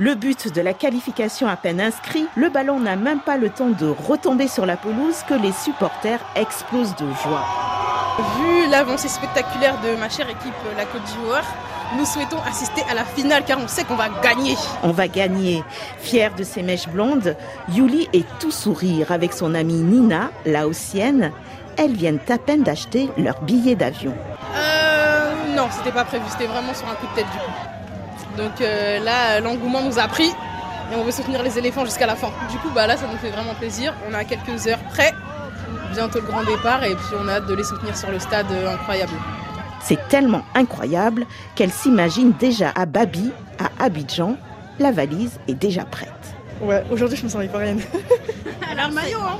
Le but de la qualification à peine inscrit, le ballon n'a même pas le temps de retomber sur la pelouse que les supporters explosent de joie. Vu l'avancée spectaculaire de ma chère équipe, la Côte d'Ivoire, nous souhaitons assister à la finale car on sait qu'on va gagner. On va gagner. Fière de ses mèches blondes, Yuli est tout sourire avec son amie Nina, laotienne. Elles viennent à peine d'acheter leur billet d'avion. Euh, non, c'était pas prévu, c'était vraiment sur un coup de tête du coup. Donc euh, là, l'engouement nous a pris et on veut soutenir les éléphants jusqu'à la fin. Du coup, bah là, ça nous fait vraiment plaisir. On a quelques heures près, bientôt le grand départ et puis on a hâte de les soutenir sur le stade euh, incroyable. C'est tellement incroyable qu'elle s'imagine déjà à Babi, à Abidjan. La valise est déjà prête. Ouais, aujourd'hui je me sens ivoirienne. Elle a le maillot, hein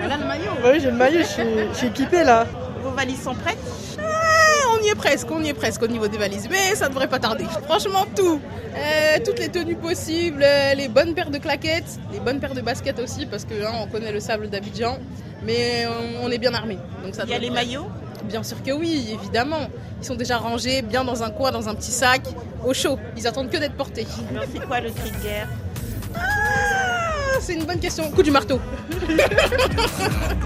Elle a le maillot. Oui, j'ai le maillot, je suis, je suis équipée là. Vos valises sont prêtes? Y est presque, on y est presque au niveau des valises, mais ça devrait pas tarder. Franchement, tout. Euh, toutes les tenues possibles, euh, les bonnes paires de claquettes, les bonnes paires de baskets aussi, parce que hein, on connaît le sable d'Abidjan, mais on, on est bien armé. Donc ça Il y a les maillots? Bien sûr que oui, évidemment. Ils sont déjà rangés bien dans un coin, dans un petit sac, au chaud. Ils attendent que d'être portés. C'est quoi le cri de guerre? Ah, c'est une bonne question. Coup du marteau.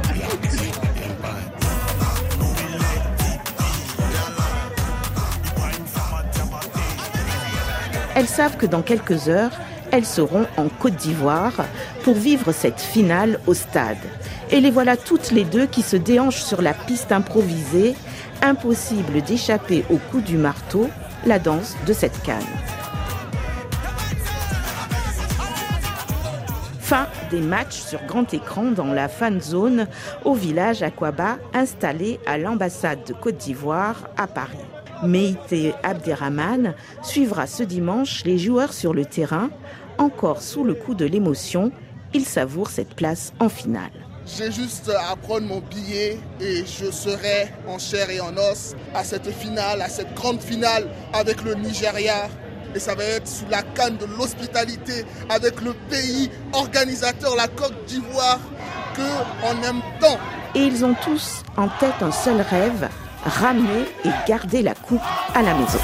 Elles savent que dans quelques heures, elles seront en Côte d'Ivoire pour vivre cette finale au stade. Et les voilà toutes les deux qui se déhanchent sur la piste improvisée. Impossible d'échapper au coup du marteau, la danse de cette canne. Fin des matchs sur grand écran dans la fan zone au village Aquaba installé à l'ambassade de Côte d'Ivoire à Paris. Meïté Abderrahman suivra ce dimanche les joueurs sur le terrain. Encore sous le coup de l'émotion, il savoure cette place en finale. J'ai juste à prendre mon billet et je serai en chair et en os à cette finale, à cette grande finale avec le Nigeria. Et ça va être sous la canne de l'hospitalité avec le pays organisateur, la Côte d'Ivoire, que on aime tant. Et ils ont tous en tête un seul rêve, ramener et garder la coupe à la maison.